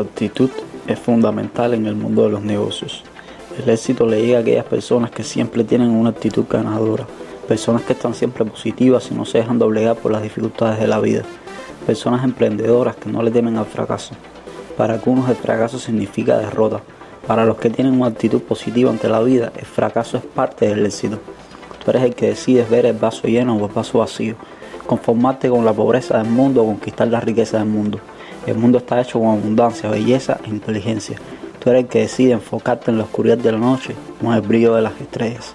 actitud es fundamental en el mundo de los negocios. El éxito le llega a aquellas personas que siempre tienen una actitud ganadora, personas que están siempre positivas y no se dejan doblegar por las dificultades de la vida, personas emprendedoras que no le temen al fracaso. Para algunos el fracaso significa derrota, para los que tienen una actitud positiva ante la vida, el fracaso es parte del éxito. Tú eres el que decides ver el vaso lleno o el vaso vacío, conformarte con la pobreza del mundo o conquistar la riqueza del mundo. El mundo está hecho con abundancia, belleza e inteligencia. Tú eres el que decide enfocarte en la oscuridad de la noche en el brillo de las estrellas.